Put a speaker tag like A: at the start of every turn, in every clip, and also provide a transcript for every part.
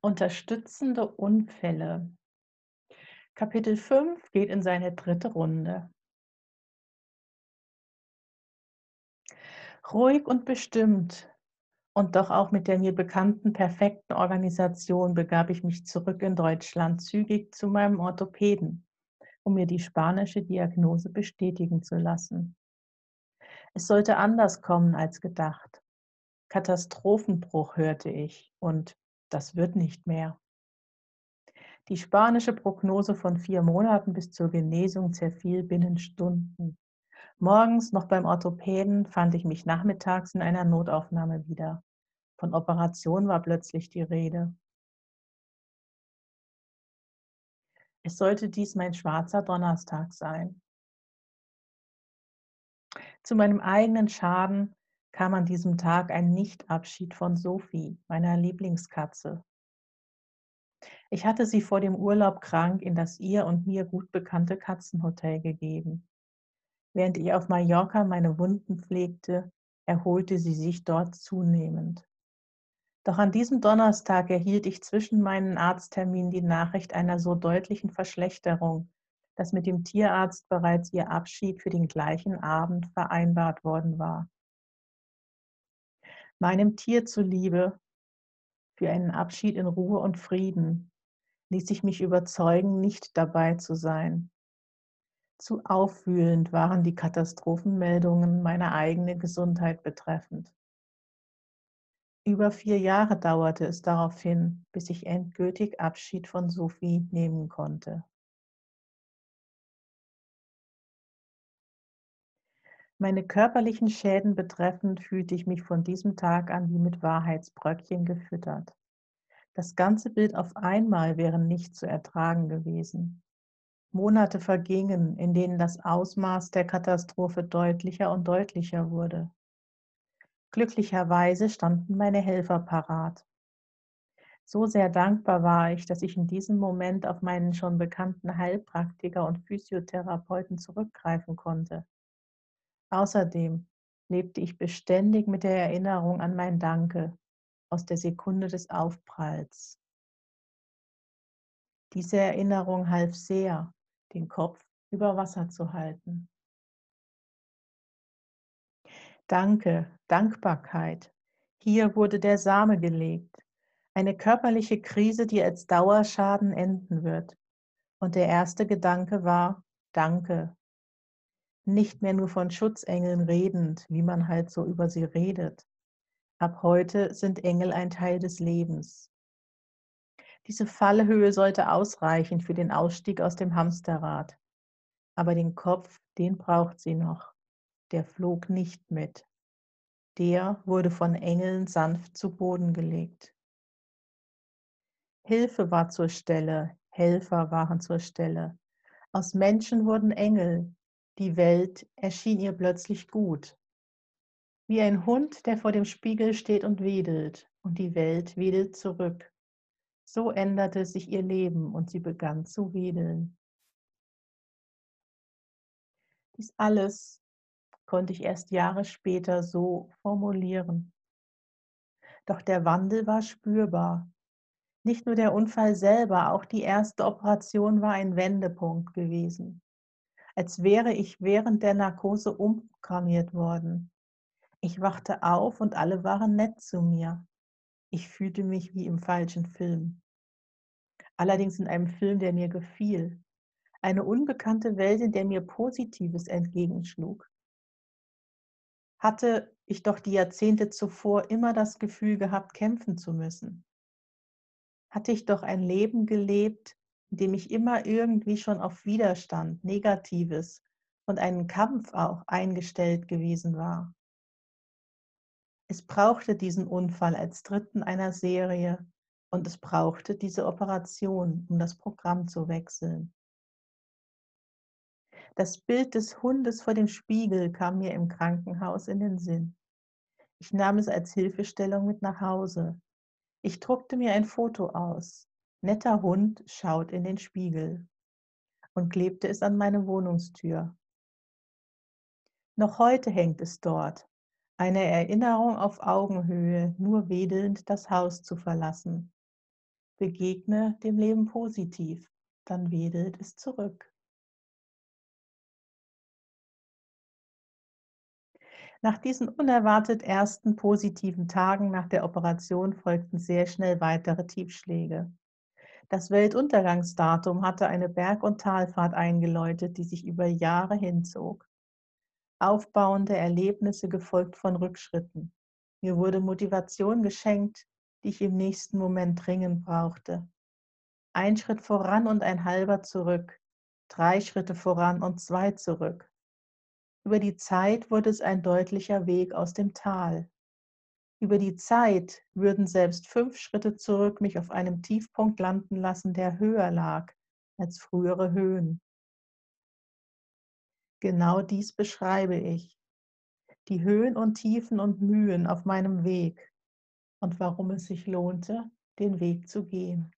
A: Unterstützende Unfälle. Kapitel 5 geht in seine dritte Runde. Ruhig und bestimmt und doch auch mit der mir bekannten perfekten Organisation begab ich mich zurück in Deutschland zügig zu meinem Orthopäden, um mir die spanische Diagnose bestätigen zu lassen. Es sollte anders kommen als gedacht. Katastrophenbruch hörte ich und das wird nicht mehr. Die spanische Prognose von vier Monaten bis zur Genesung zerfiel binnen Stunden. Morgens noch beim Orthopäden fand ich mich nachmittags in einer Notaufnahme wieder. Von Operation war plötzlich die Rede. Es sollte dies mein schwarzer Donnerstag sein. Zu meinem eigenen Schaden kam an diesem Tag ein Nichtabschied von Sophie, meiner Lieblingskatze. Ich hatte sie vor dem Urlaub krank in das ihr und mir gut bekannte Katzenhotel gegeben. Während ich auf Mallorca meine Wunden pflegte, erholte sie sich dort zunehmend. Doch an diesem Donnerstag erhielt ich zwischen meinen Arztterminen die Nachricht einer so deutlichen Verschlechterung, dass mit dem Tierarzt bereits ihr Abschied für den gleichen Abend vereinbart worden war meinem Tier zuliebe, für einen Abschied in Ruhe und Frieden, ließ ich mich überzeugen, nicht dabei zu sein. Zu aufwühlend waren die Katastrophenmeldungen meiner eigenen Gesundheit betreffend. Über vier Jahre dauerte es daraufhin, bis ich endgültig Abschied von Sophie nehmen konnte. Meine körperlichen Schäden betreffend fühlte ich mich von diesem Tag an wie mit Wahrheitsbröckchen gefüttert. Das ganze Bild auf einmal wäre nicht zu ertragen gewesen. Monate vergingen, in denen das Ausmaß der Katastrophe deutlicher und deutlicher wurde. Glücklicherweise standen meine Helfer parat. So sehr dankbar war ich, dass ich in diesem Moment auf meinen schon bekannten Heilpraktiker und Physiotherapeuten zurückgreifen konnte. Außerdem lebte ich beständig mit der Erinnerung an mein Danke aus der Sekunde des Aufpralls. Diese Erinnerung half sehr, den Kopf über Wasser zu halten. Danke, Dankbarkeit. Hier wurde der Same gelegt. Eine körperliche Krise, die als Dauerschaden enden wird. Und der erste Gedanke war, danke, nicht mehr nur von Schutzengeln redend, wie man halt so über sie redet. Ab heute sind Engel ein Teil des Lebens. Diese Fallhöhe sollte ausreichen für den Ausstieg aus dem Hamsterrad. Aber den Kopf, den braucht sie noch. Der flog nicht mit. Der wurde von Engeln sanft zu Boden gelegt. Hilfe war zur Stelle, Helfer waren zur Stelle. Aus Menschen wurden Engel, die Welt erschien ihr plötzlich gut. Wie ein Hund, der vor dem Spiegel steht und wedelt, und die Welt wedelt zurück. So änderte sich ihr Leben und sie begann zu wedeln. Dies alles konnte ich erst Jahre später so formulieren. Doch der Wandel war spürbar. Nicht nur der Unfall selber, auch die erste Operation war ein Wendepunkt gewesen als wäre ich während der Narkose umprogrammiert worden. Ich wachte auf und alle waren nett zu mir. Ich fühlte mich wie im falschen Film. Allerdings in einem Film, der mir gefiel. Eine unbekannte Welt, in der mir Positives entgegenschlug. Hatte ich doch die Jahrzehnte zuvor immer das Gefühl gehabt, kämpfen zu müssen. Hatte ich doch ein Leben gelebt, in dem ich immer irgendwie schon auf Widerstand, Negatives und einen Kampf auch eingestellt gewesen war. Es brauchte diesen Unfall als dritten einer Serie und es brauchte diese Operation, um das Programm zu wechseln. Das Bild des Hundes vor dem Spiegel kam mir im Krankenhaus in den Sinn. Ich nahm es als Hilfestellung mit nach Hause. Ich druckte mir ein Foto aus, Netter Hund schaut in den Spiegel und klebte es an meine Wohnungstür. Noch heute hängt es dort, eine Erinnerung auf Augenhöhe, nur wedelnd das Haus zu verlassen. Begegne dem Leben positiv, dann wedelt es zurück. Nach diesen unerwartet ersten positiven Tagen nach der Operation folgten sehr schnell weitere Tiefschläge. Das Weltuntergangsdatum hatte eine Berg- und Talfahrt eingeläutet, die sich über Jahre hinzog. Aufbauende Erlebnisse gefolgt von Rückschritten. Mir wurde Motivation geschenkt, die ich im nächsten Moment dringend brauchte. Ein Schritt voran und ein halber zurück, drei Schritte voran und zwei zurück. Über die Zeit wurde es ein deutlicher Weg aus dem Tal. Über die Zeit würden selbst fünf Schritte zurück mich auf einem Tiefpunkt landen lassen, der höher lag als frühere Höhen. Genau dies beschreibe ich. Die Höhen und Tiefen und Mühen auf meinem Weg und warum es sich lohnte, den Weg zu gehen.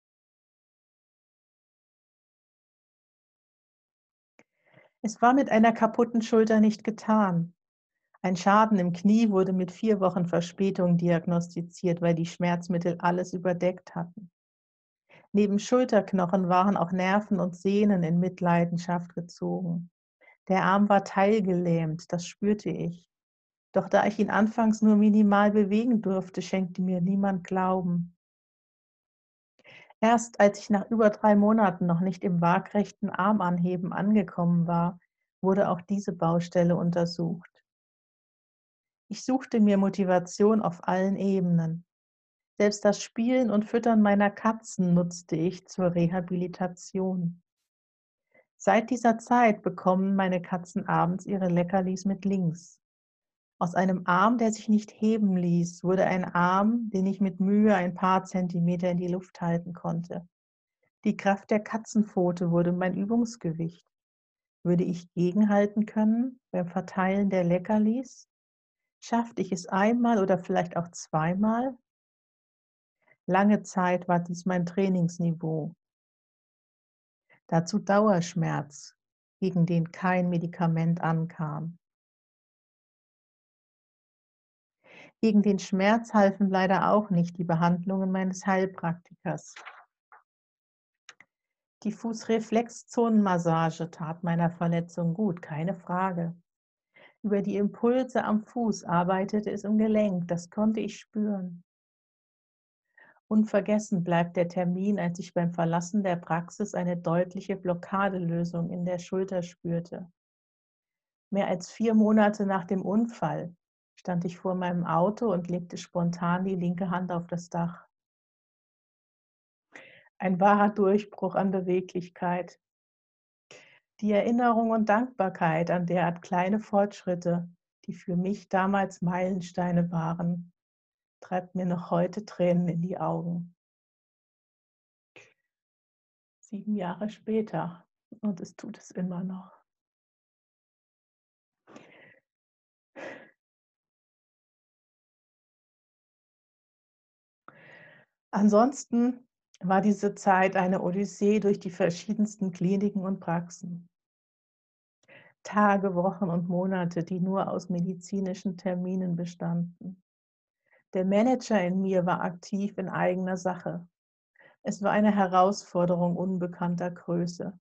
A: Es war mit einer kaputten Schulter nicht getan. Ein Schaden im Knie wurde mit vier Wochen Verspätung diagnostiziert, weil die Schmerzmittel alles überdeckt hatten. Neben Schulterknochen waren auch Nerven und Sehnen in Mitleidenschaft gezogen. Der Arm war teilgelähmt, das spürte ich. Doch da ich ihn anfangs nur minimal bewegen durfte, schenkte mir niemand Glauben. Erst als ich nach über drei Monaten noch nicht im waagrechten Armanheben angekommen war, wurde auch diese Baustelle untersucht. Ich suchte mir Motivation auf allen Ebenen. Selbst das Spielen und Füttern meiner Katzen nutzte ich zur Rehabilitation. Seit dieser Zeit bekommen meine Katzen abends ihre Leckerlis mit links. Aus einem Arm, der sich nicht heben ließ, wurde ein Arm, den ich mit Mühe ein paar Zentimeter in die Luft halten konnte. Die Kraft der Katzenpfote wurde mein Übungsgewicht. Würde ich gegenhalten können beim Verteilen der Leckerlis? Schaffte ich es einmal oder vielleicht auch zweimal? Lange Zeit war dies mein Trainingsniveau. Dazu Dauerschmerz, gegen den kein Medikament ankam. Gegen den Schmerz halfen leider auch nicht die Behandlungen meines Heilpraktikers. Die Fußreflexzonenmassage tat meiner Verletzung gut, keine Frage. Über die Impulse am Fuß arbeitete es im Gelenk, das konnte ich spüren. Unvergessen bleibt der Termin, als ich beim Verlassen der Praxis eine deutliche Blockadelösung in der Schulter spürte. Mehr als vier Monate nach dem Unfall stand ich vor meinem Auto und legte spontan die linke Hand auf das Dach. Ein wahrer Durchbruch an Beweglichkeit. Die Erinnerung und Dankbarkeit an derart kleine Fortschritte, die für mich damals Meilensteine waren, treibt mir noch heute Tränen in die Augen. Sieben Jahre später und es tut es immer noch. Ansonsten war diese Zeit eine Odyssee durch die verschiedensten Kliniken und Praxen. Tage, Wochen und Monate, die nur aus medizinischen Terminen bestanden. Der Manager in mir war aktiv in eigener Sache. Es war eine Herausforderung unbekannter Größe.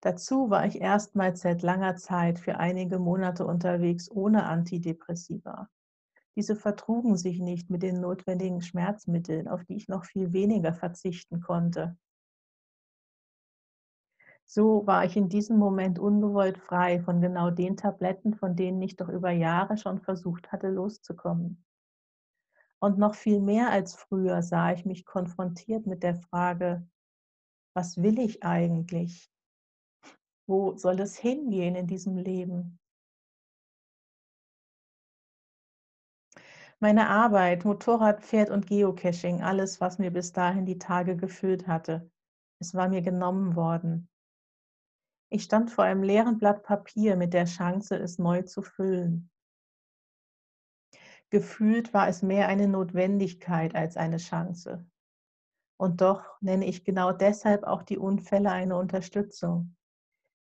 A: Dazu war ich erstmals seit langer Zeit für einige Monate unterwegs ohne Antidepressiva. Diese vertrugen sich nicht mit den notwendigen Schmerzmitteln, auf die ich noch viel weniger verzichten konnte. So war ich in diesem Moment ungewollt frei von genau den Tabletten, von denen ich doch über Jahre schon versucht hatte loszukommen. Und noch viel mehr als früher sah ich mich konfrontiert mit der Frage, was will ich eigentlich? Wo soll es hingehen in diesem Leben? Meine Arbeit, Motorrad, Pferd und Geocaching, alles, was mir bis dahin die Tage gefüllt hatte, es war mir genommen worden. Ich stand vor einem leeren Blatt Papier mit der Chance, es neu zu füllen. Gefühlt war es mehr eine Notwendigkeit als eine Chance. Und doch nenne ich genau deshalb auch die Unfälle eine Unterstützung.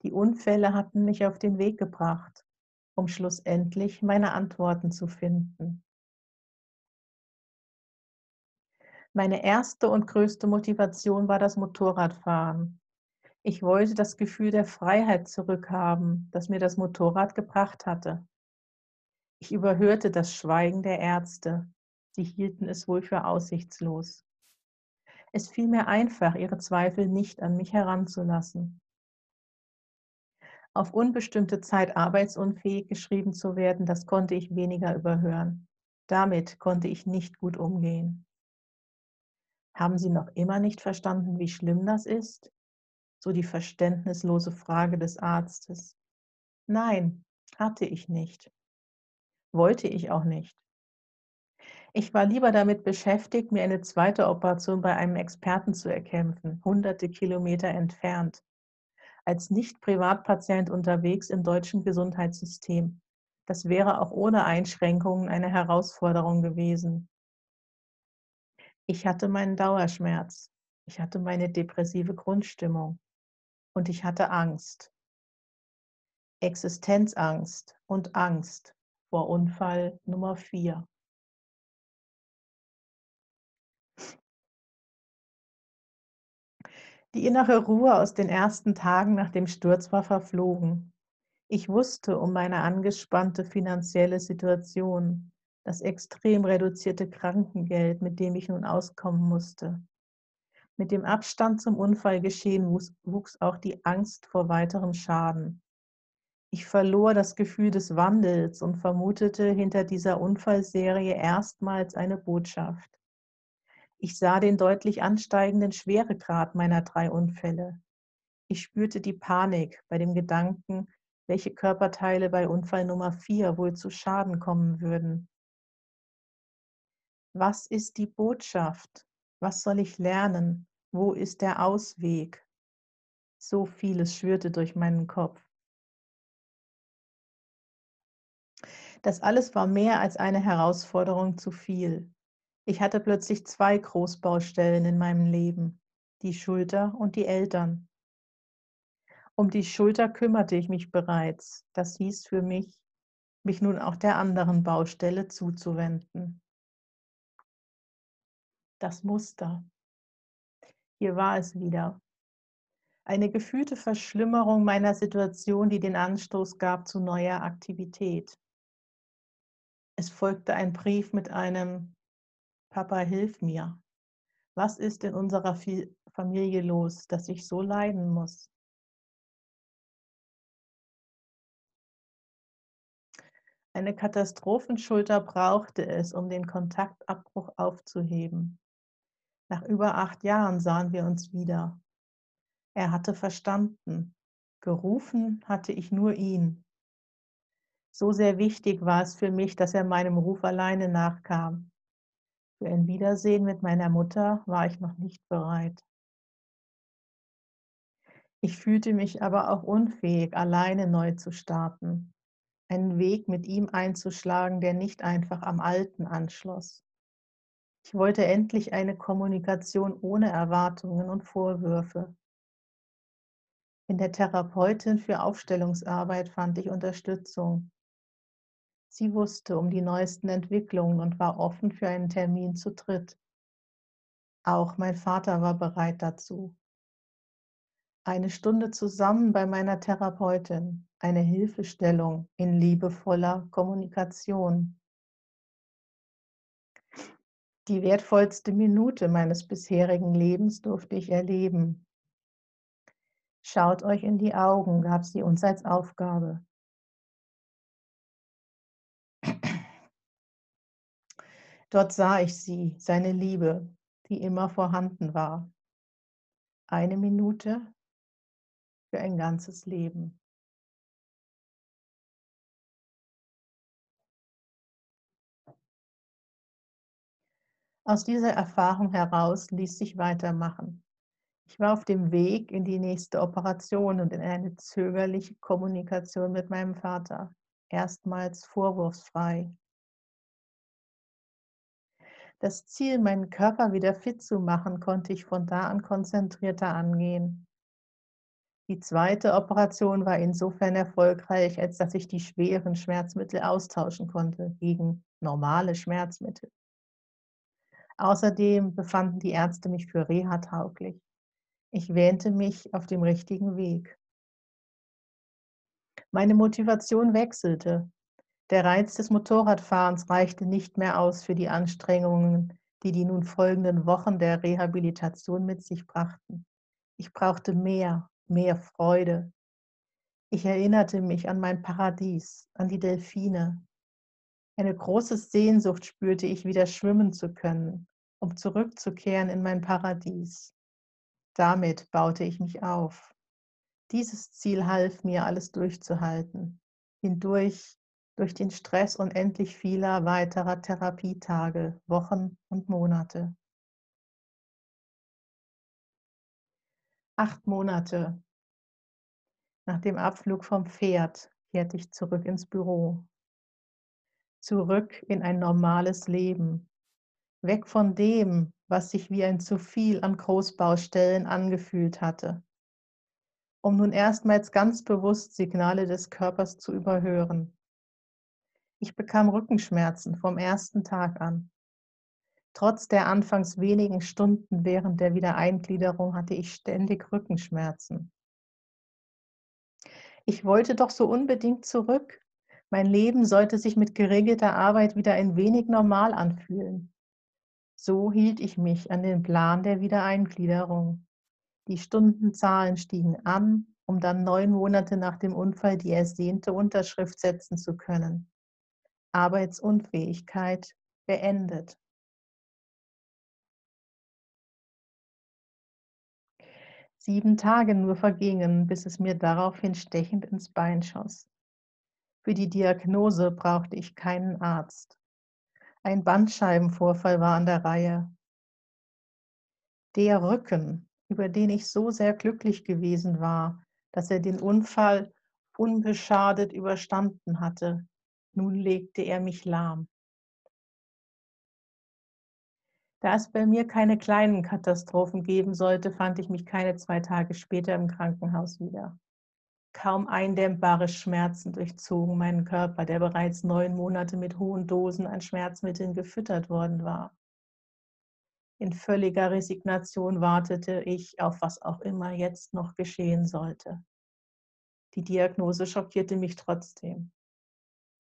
A: Die Unfälle hatten mich auf den Weg gebracht, um schlussendlich meine Antworten zu finden. Meine erste und größte Motivation war das Motorradfahren. Ich wollte das Gefühl der Freiheit zurückhaben, das mir das Motorrad gebracht hatte. Ich überhörte das Schweigen der Ärzte. Sie hielten es wohl für aussichtslos. Es fiel mir einfach, ihre Zweifel nicht an mich heranzulassen. Auf unbestimmte Zeit arbeitsunfähig geschrieben zu werden, das konnte ich weniger überhören. Damit konnte ich nicht gut umgehen. Haben Sie noch immer nicht verstanden, wie schlimm das ist? So die verständnislose Frage des Arztes. Nein, hatte ich nicht. Wollte ich auch nicht. Ich war lieber damit beschäftigt, mir eine zweite Operation bei einem Experten zu erkämpfen, hunderte Kilometer entfernt, als Nicht-Privatpatient unterwegs im deutschen Gesundheitssystem. Das wäre auch ohne Einschränkungen eine Herausforderung gewesen. Ich hatte meinen Dauerschmerz. Ich hatte meine depressive Grundstimmung. Und ich hatte Angst. Existenzangst und Angst vor Unfall Nummer 4. Die innere Ruhe aus den ersten Tagen nach dem Sturz war verflogen. Ich wusste um meine angespannte finanzielle Situation, das extrem reduzierte Krankengeld, mit dem ich nun auskommen musste. Mit dem Abstand zum Unfallgeschehen wuchs auch die Angst vor weiterem Schaden. Ich verlor das Gefühl des Wandels und vermutete hinter dieser Unfallserie erstmals eine Botschaft. Ich sah den deutlich ansteigenden Schweregrad meiner drei Unfälle. Ich spürte die Panik bei dem Gedanken, welche Körperteile bei Unfall Nummer vier wohl zu Schaden kommen würden. Was ist die Botschaft? Was soll ich lernen? Wo ist der Ausweg? So vieles schwirrte durch meinen Kopf. Das alles war mehr als eine Herausforderung zu viel. Ich hatte plötzlich zwei Großbaustellen in meinem Leben, die Schulter und die Eltern. Um die Schulter kümmerte ich mich bereits. Das hieß für mich, mich nun auch der anderen Baustelle zuzuwenden. Das Muster. Hier war es wieder. Eine gefühlte Verschlimmerung meiner Situation, die den Anstoß gab zu neuer Aktivität. Es folgte ein Brief mit einem Papa, hilf mir. Was ist in unserer Familie los, dass ich so leiden muss? Eine Katastrophenschulter brauchte es, um den Kontaktabbruch aufzuheben. Nach über acht Jahren sahen wir uns wieder. Er hatte verstanden. Gerufen hatte ich nur ihn. So sehr wichtig war es für mich, dass er meinem Ruf alleine nachkam. Für ein Wiedersehen mit meiner Mutter war ich noch nicht bereit. Ich fühlte mich aber auch unfähig, alleine neu zu starten, einen Weg mit ihm einzuschlagen, der nicht einfach am Alten anschloss. Ich wollte endlich eine Kommunikation ohne Erwartungen und Vorwürfe. In der Therapeutin für Aufstellungsarbeit fand ich Unterstützung. Sie wusste um die neuesten Entwicklungen und war offen für einen Termin zu dritt. Auch mein Vater war bereit dazu. Eine Stunde zusammen bei meiner Therapeutin, eine Hilfestellung in liebevoller Kommunikation. Die wertvollste Minute meines bisherigen Lebens durfte ich erleben. Schaut euch in die Augen, gab sie uns als Aufgabe. Dort sah ich sie, seine Liebe, die immer vorhanden war. Eine Minute für ein ganzes Leben. Aus dieser Erfahrung heraus ließ sich weitermachen. Ich war auf dem Weg in die nächste Operation und in eine zögerliche Kommunikation mit meinem Vater, erstmals vorwurfsfrei, das Ziel, meinen Körper wieder fit zu machen, konnte ich von da an konzentrierter angehen. Die zweite Operation war insofern erfolgreich, als dass ich die schweren Schmerzmittel austauschen konnte gegen normale Schmerzmittel. Außerdem befanden die Ärzte mich für Reha tauglich. Ich wähnte mich auf dem richtigen Weg. Meine Motivation wechselte. Der Reiz des Motorradfahrens reichte nicht mehr aus für die Anstrengungen, die die nun folgenden Wochen der Rehabilitation mit sich brachten. Ich brauchte mehr, mehr Freude. Ich erinnerte mich an mein Paradies, an die Delfine. Eine große Sehnsucht spürte ich, wieder schwimmen zu können, um zurückzukehren in mein Paradies. Damit baute ich mich auf. Dieses Ziel half mir, alles durchzuhalten, hindurch durch den Stress unendlich vieler weiterer Therapietage, Wochen und Monate. Acht Monate nach dem Abflug vom Pferd kehrte ich zurück ins Büro. Zurück in ein normales Leben. Weg von dem, was sich wie ein zu viel an Großbaustellen angefühlt hatte. Um nun erstmals ganz bewusst Signale des Körpers zu überhören. Ich bekam Rückenschmerzen vom ersten Tag an. Trotz der anfangs wenigen Stunden während der Wiedereingliederung hatte ich ständig Rückenschmerzen. Ich wollte doch so unbedingt zurück. Mein Leben sollte sich mit geregelter Arbeit wieder ein wenig normal anfühlen. So hielt ich mich an den Plan der Wiedereingliederung. Die Stundenzahlen stiegen an, um dann neun Monate nach dem Unfall die ersehnte Unterschrift setzen zu können. Arbeitsunfähigkeit beendet. Sieben Tage nur vergingen, bis es mir daraufhin stechend ins Bein schoss. Für die Diagnose brauchte ich keinen Arzt. Ein Bandscheibenvorfall war an der Reihe. Der Rücken, über den ich so sehr glücklich gewesen war, dass er den Unfall unbeschadet überstanden hatte, nun legte er mich lahm. Da es bei mir keine kleinen Katastrophen geben sollte, fand ich mich keine zwei Tage später im Krankenhaus wieder. Kaum eindämmbare Schmerzen durchzogen meinen Körper, der bereits neun Monate mit hohen Dosen an Schmerzmitteln gefüttert worden war. In völliger Resignation wartete ich auf was auch immer jetzt noch geschehen sollte. Die Diagnose schockierte mich trotzdem.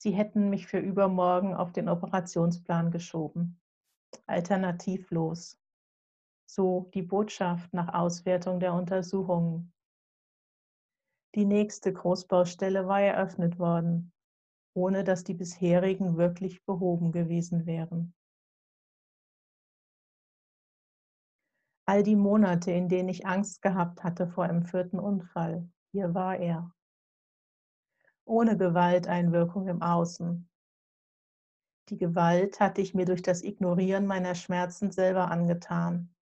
A: Sie hätten mich für übermorgen auf den Operationsplan geschoben. Alternativlos. So die Botschaft nach Auswertung der Untersuchungen. Die nächste Großbaustelle war eröffnet worden, ohne dass die bisherigen wirklich behoben gewesen wären. All die Monate, in denen ich Angst gehabt hatte vor einem vierten Unfall, hier war er ohne Gewalteinwirkung im Außen. Die Gewalt hatte ich mir durch das Ignorieren meiner Schmerzen selber angetan.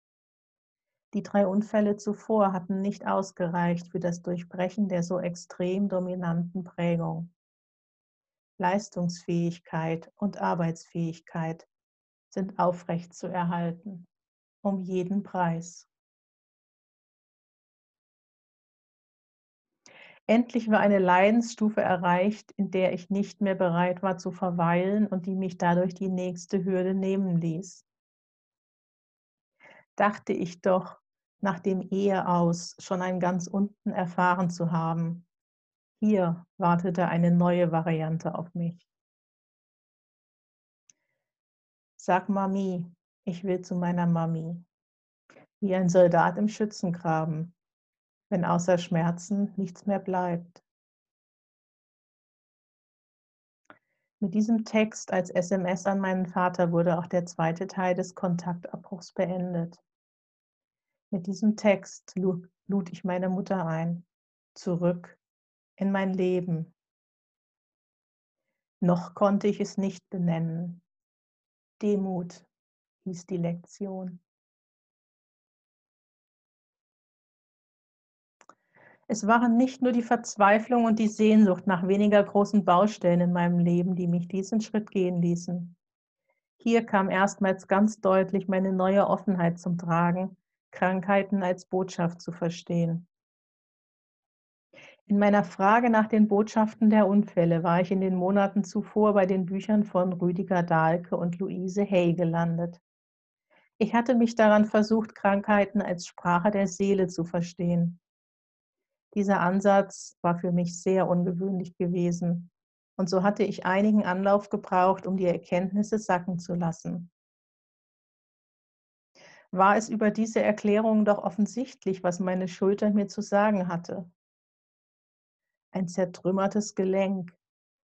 A: Die drei Unfälle zuvor hatten nicht ausgereicht für das Durchbrechen der so extrem dominanten Prägung. Leistungsfähigkeit und Arbeitsfähigkeit sind aufrecht zu erhalten, um jeden Preis. Endlich war eine Leidensstufe erreicht, in der ich nicht mehr bereit war zu verweilen und die mich dadurch die nächste Hürde nehmen ließ. Dachte ich doch, nach dem Ehe aus schon ein ganz unten erfahren zu haben. Hier wartete eine neue Variante auf mich. Sag Mami, ich will zu meiner Mami. Wie ein Soldat im Schützengraben, wenn außer Schmerzen nichts mehr bleibt. Mit diesem Text als SMS an meinen Vater wurde auch der zweite Teil des Kontaktabbruchs beendet. Mit diesem Text lud ich meine Mutter ein, zurück in mein Leben. Noch konnte ich es nicht benennen. Demut hieß die Lektion. Es waren nicht nur die Verzweiflung und die Sehnsucht nach weniger großen Baustellen in meinem Leben, die mich diesen Schritt gehen ließen. Hier kam erstmals ganz deutlich meine neue Offenheit zum Tragen, Krankheiten als Botschaft zu verstehen. In meiner Frage nach den Botschaften der Unfälle war ich in den Monaten zuvor bei den Büchern von Rüdiger Dahlke und Luise Hay gelandet. Ich hatte mich daran versucht, Krankheiten als Sprache der Seele zu verstehen. Dieser Ansatz war für mich sehr ungewöhnlich gewesen, und so hatte ich einigen Anlauf gebraucht, um die Erkenntnisse sacken zu lassen. War es über diese Erklärung doch offensichtlich, was meine Schulter mir zu sagen hatte. Ein zertrümmertes Gelenk,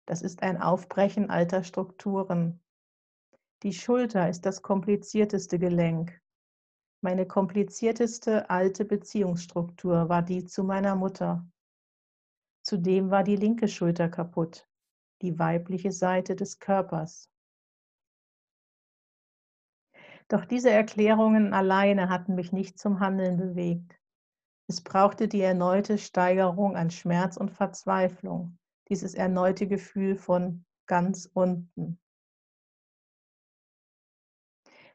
A: das ist ein Aufbrechen alter Strukturen. Die Schulter ist das komplizierteste Gelenk. Meine komplizierteste alte Beziehungsstruktur war die zu meiner Mutter. Zudem war die linke Schulter kaputt, die weibliche Seite des Körpers. Doch diese Erklärungen alleine hatten mich nicht zum Handeln bewegt. Es brauchte die erneute Steigerung an Schmerz und Verzweiflung, dieses erneute Gefühl von ganz unten.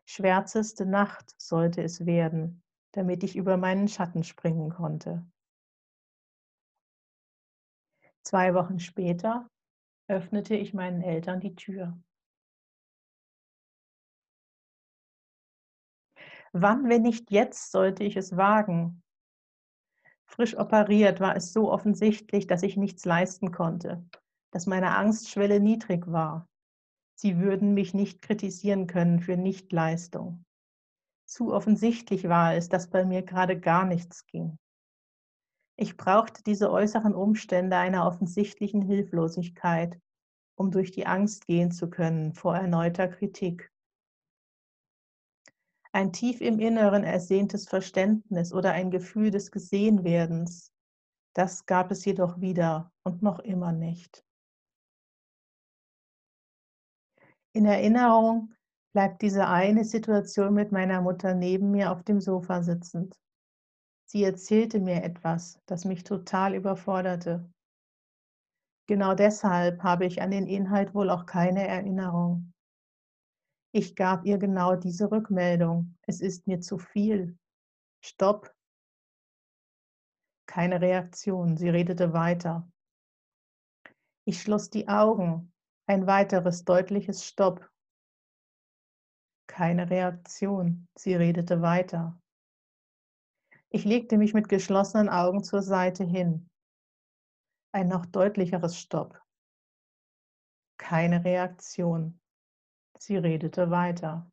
A: Schwärzeste Nacht sollte es werden, damit ich über meinen Schatten springen konnte. Zwei Wochen später öffnete ich meinen Eltern die Tür. Wann, wenn nicht jetzt, sollte ich es wagen? Frisch operiert war es so offensichtlich, dass ich nichts leisten konnte, dass meine Angstschwelle niedrig war. Sie würden mich nicht kritisieren können für Nichtleistung. Zu offensichtlich war es, dass bei mir gerade gar nichts ging. Ich brauchte diese äußeren Umstände einer offensichtlichen Hilflosigkeit, um durch die Angst gehen zu können vor erneuter Kritik. Ein tief im Inneren ersehntes Verständnis oder ein Gefühl des Gesehenwerdens, das gab es jedoch wieder und noch immer nicht. In Erinnerung bleibt diese eine Situation mit meiner Mutter neben mir auf dem Sofa sitzend. Sie erzählte mir etwas, das mich total überforderte. Genau deshalb habe ich an den Inhalt wohl auch keine Erinnerung. Ich gab ihr genau diese Rückmeldung. Es ist mir zu viel. Stopp. Keine Reaktion. Sie redete weiter. Ich schloss die Augen. Ein weiteres deutliches Stopp. Keine Reaktion. Sie redete weiter. Ich legte mich mit geschlossenen Augen zur Seite hin. Ein noch deutlicheres Stopp. Keine Reaktion. Sie redete weiter.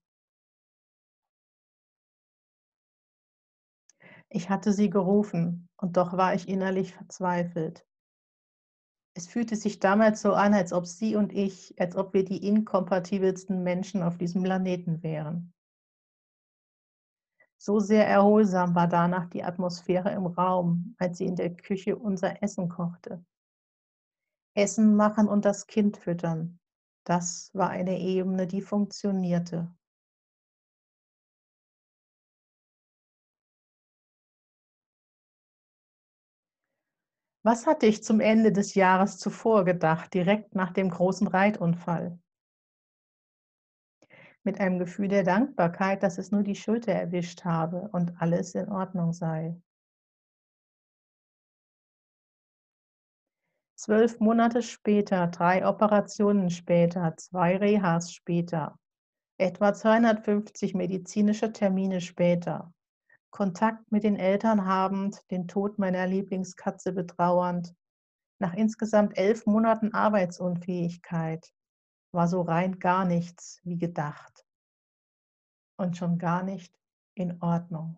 A: Ich hatte sie gerufen, und doch war ich innerlich verzweifelt. Es fühlte sich damals so an, als ob sie und ich, als ob wir die inkompatibelsten Menschen auf diesem Planeten wären. So sehr erholsam war danach die Atmosphäre im Raum, als sie in der Küche unser Essen kochte. Essen machen und das Kind füttern, das war eine Ebene, die funktionierte. Was hatte ich zum Ende des Jahres zuvor gedacht, direkt nach dem großen Reitunfall? Mit einem Gefühl der Dankbarkeit, dass es nur die Schulter erwischt habe und alles in Ordnung sei. Zwölf Monate später, drei Operationen später, zwei Rehas später, etwa 250 medizinische Termine später, Kontakt mit den Eltern habend, den Tod meiner Lieblingskatze betrauernd, nach insgesamt elf Monaten Arbeitsunfähigkeit, war so rein gar nichts wie gedacht. Und schon gar nicht in Ordnung.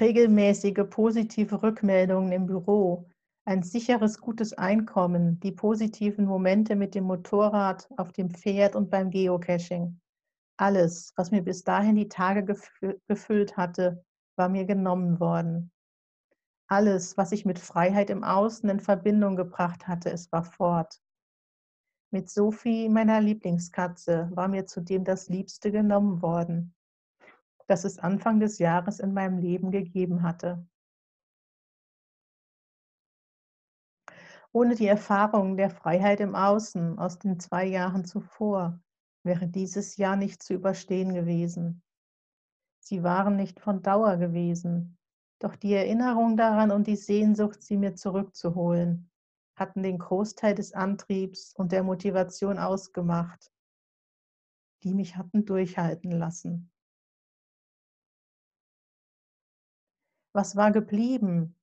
A: Regelmäßige positive Rückmeldungen im Büro, ein sicheres, gutes Einkommen, die positiven Momente mit dem Motorrad, auf dem Pferd und beim Geocaching. Alles, was mir bis dahin die Tage gefüllt hatte, war mir genommen worden. Alles, was ich mit Freiheit im Außen in Verbindung gebracht hatte, es war fort. Mit Sophie, meiner Lieblingskatze, war mir zudem das Liebste genommen worden das es Anfang des Jahres in meinem Leben gegeben hatte. Ohne die Erfahrung der Freiheit im Außen aus den zwei Jahren zuvor wäre dieses Jahr nicht zu überstehen gewesen. Sie waren nicht von Dauer gewesen, doch die Erinnerung daran und die Sehnsucht, sie mir zurückzuholen, hatten den Großteil des Antriebs und der Motivation ausgemacht, die mich hatten durchhalten lassen. Was war geblieben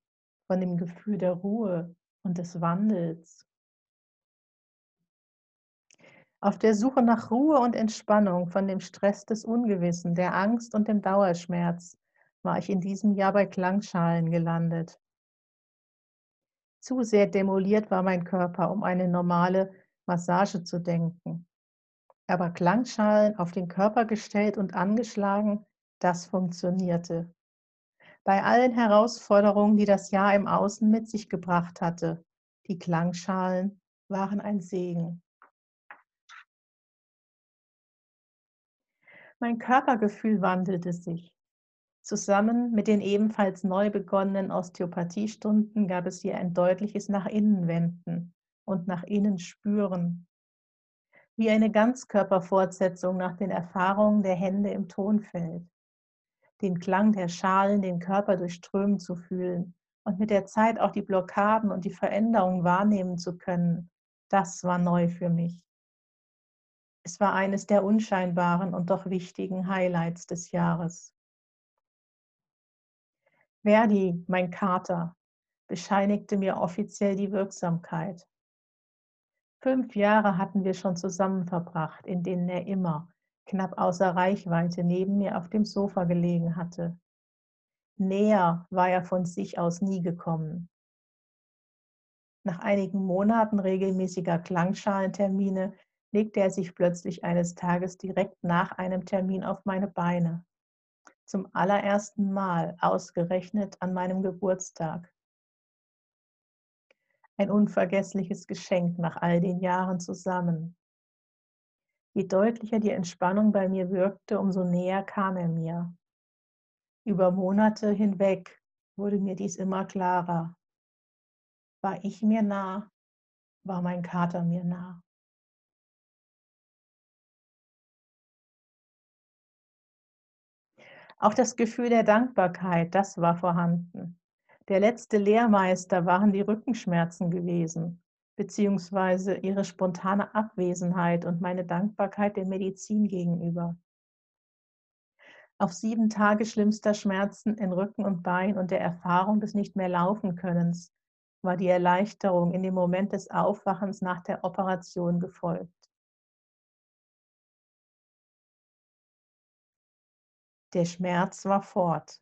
A: von dem Gefühl der Ruhe und des Wandels? Auf der Suche nach Ruhe und Entspannung von dem Stress des Ungewissen, der Angst und dem Dauerschmerz war ich in diesem Jahr bei Klangschalen gelandet. Zu sehr demoliert war mein Körper, um eine normale Massage zu denken. Aber Klangschalen auf den Körper gestellt und angeschlagen, das funktionierte. Bei allen Herausforderungen, die das Jahr im Außen mit sich gebracht hatte, die Klangschalen waren ein Segen. Mein Körpergefühl wandelte sich. Zusammen mit den ebenfalls neu begonnenen Osteopathiestunden gab es hier ein deutliches Nach innen wenden und nach innen spüren. Wie eine Ganzkörperfortsetzung nach den Erfahrungen der Hände im Tonfeld. Den Klang der Schalen, den Körper durchströmen zu fühlen und mit der Zeit auch die Blockaden und die Veränderungen wahrnehmen zu können, das war neu für mich. Es war eines der unscheinbaren und doch wichtigen Highlights des Jahres. Verdi, mein Kater, bescheinigte mir offiziell die Wirksamkeit. Fünf Jahre hatten wir schon zusammen verbracht, in denen er immer, knapp außer Reichweite, neben mir auf dem Sofa gelegen hatte. Näher war er von sich aus nie gekommen. Nach einigen Monaten regelmäßiger Klangschalentermine legte er sich plötzlich eines Tages direkt nach einem Termin auf meine Beine. Zum allerersten Mal ausgerechnet an meinem Geburtstag. Ein unvergessliches Geschenk nach all den Jahren zusammen. Je deutlicher die Entspannung bei mir wirkte, umso näher kam er mir. Über Monate hinweg wurde mir dies immer klarer. War ich mir nah, war mein Kater mir nah. Auch das Gefühl der Dankbarkeit, das war vorhanden. Der letzte Lehrmeister waren die Rückenschmerzen gewesen, beziehungsweise ihre spontane Abwesenheit und meine Dankbarkeit der Medizin gegenüber. Auf sieben Tage schlimmster Schmerzen in Rücken und Bein und der Erfahrung des nicht mehr laufen Könnens war die Erleichterung in dem Moment des Aufwachens nach der Operation gefolgt. Der Schmerz war fort.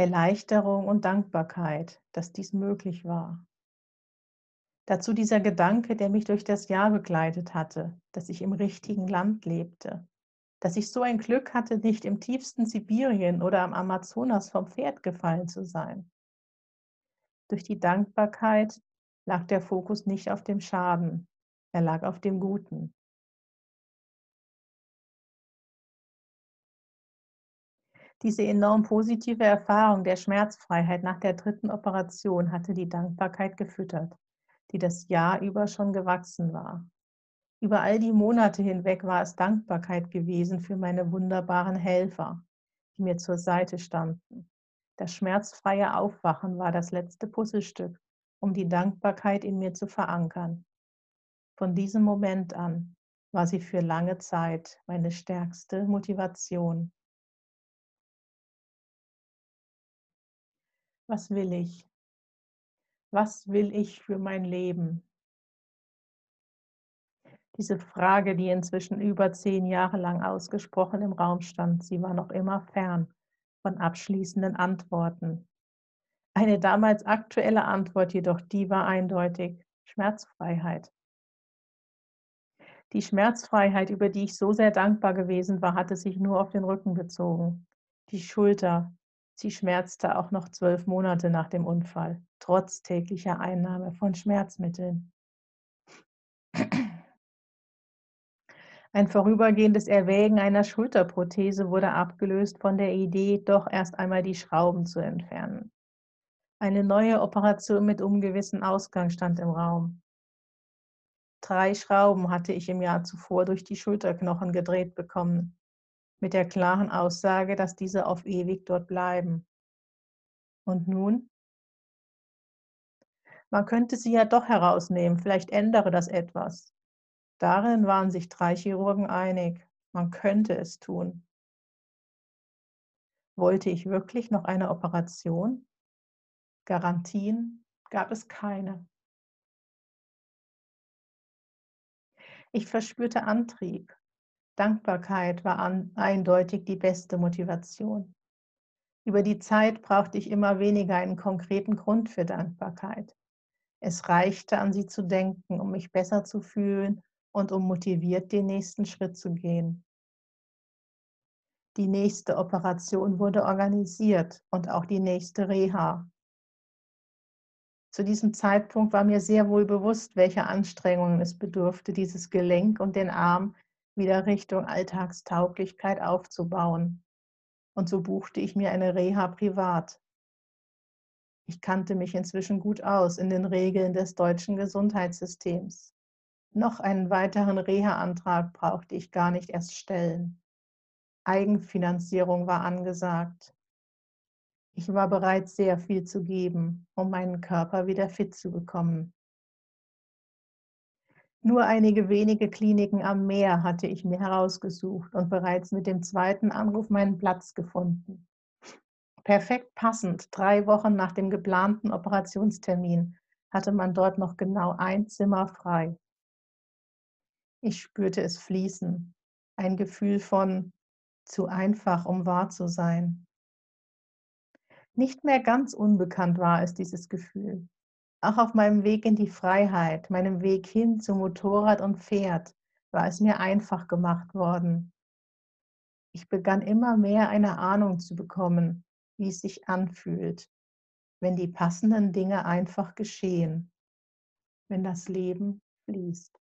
A: Erleichterung und Dankbarkeit, dass dies möglich war. Dazu dieser Gedanke, der mich durch das Jahr begleitet hatte, dass ich im richtigen Land lebte, dass ich so ein Glück hatte, nicht im tiefsten Sibirien oder am Amazonas vom Pferd gefallen zu sein. Durch die Dankbarkeit lag der Fokus nicht auf dem Schaden, er lag auf dem Guten. Diese enorm positive Erfahrung der Schmerzfreiheit nach der dritten Operation hatte die Dankbarkeit gefüttert, die das Jahr über schon gewachsen war. Über all die Monate hinweg war es Dankbarkeit gewesen für meine wunderbaren Helfer, die mir zur Seite standen. Das schmerzfreie Aufwachen war das letzte Puzzlestück, um die Dankbarkeit in mir zu verankern. Von diesem Moment an war sie für lange Zeit meine stärkste Motivation. Was will ich? Was will ich für mein Leben? Diese Frage, die inzwischen über zehn Jahre lang ausgesprochen im Raum stand, sie war noch immer fern von abschließenden Antworten. Eine damals aktuelle Antwort jedoch, die war eindeutig Schmerzfreiheit. Die Schmerzfreiheit, über die ich so sehr dankbar gewesen war, hatte sich nur auf den Rücken bezogen. Die Schulter, Sie schmerzte auch noch zwölf Monate nach dem Unfall, trotz täglicher Einnahme von Schmerzmitteln. Ein vorübergehendes Erwägen einer Schulterprothese wurde abgelöst von der Idee, doch erst einmal die Schrauben zu entfernen. Eine neue Operation mit ungewissen Ausgang stand im Raum. Drei Schrauben hatte ich im Jahr zuvor durch die Schulterknochen gedreht bekommen mit der klaren Aussage, dass diese auf ewig dort bleiben. Und nun? Man könnte sie ja doch herausnehmen, vielleicht ändere das etwas. Darin waren sich drei Chirurgen einig, man könnte es tun. Wollte ich wirklich noch eine Operation? Garantien gab es keine. Ich verspürte Antrieb. Dankbarkeit war an, eindeutig die beste Motivation. Über die Zeit brauchte ich immer weniger einen konkreten Grund für Dankbarkeit. Es reichte, an sie zu denken, um mich besser zu fühlen und um motiviert den nächsten Schritt zu gehen. Die nächste Operation wurde organisiert und auch die nächste Reha. Zu diesem Zeitpunkt war mir sehr wohl bewusst, welche Anstrengungen es bedurfte, dieses Gelenk und den Arm wieder Richtung Alltagstauglichkeit aufzubauen. Und so buchte ich mir eine Reha privat. Ich kannte mich inzwischen gut aus in den Regeln des deutschen Gesundheitssystems. Noch einen weiteren Reha-Antrag brauchte ich gar nicht erst stellen. Eigenfinanzierung war angesagt. Ich war bereit, sehr viel zu geben, um meinen Körper wieder fit zu bekommen. Nur einige wenige Kliniken am Meer hatte ich mir herausgesucht und bereits mit dem zweiten Anruf meinen Platz gefunden. Perfekt passend, drei Wochen nach dem geplanten Operationstermin, hatte man dort noch genau ein Zimmer frei. Ich spürte es fließen, ein Gefühl von zu einfach, um wahr zu sein. Nicht mehr ganz unbekannt war es, dieses Gefühl. Auch auf meinem Weg in die Freiheit, meinem Weg hin zu Motorrad und Pferd, war es mir einfach gemacht worden. Ich begann immer mehr eine Ahnung zu bekommen, wie es sich anfühlt, wenn die passenden Dinge einfach geschehen, wenn das Leben fließt.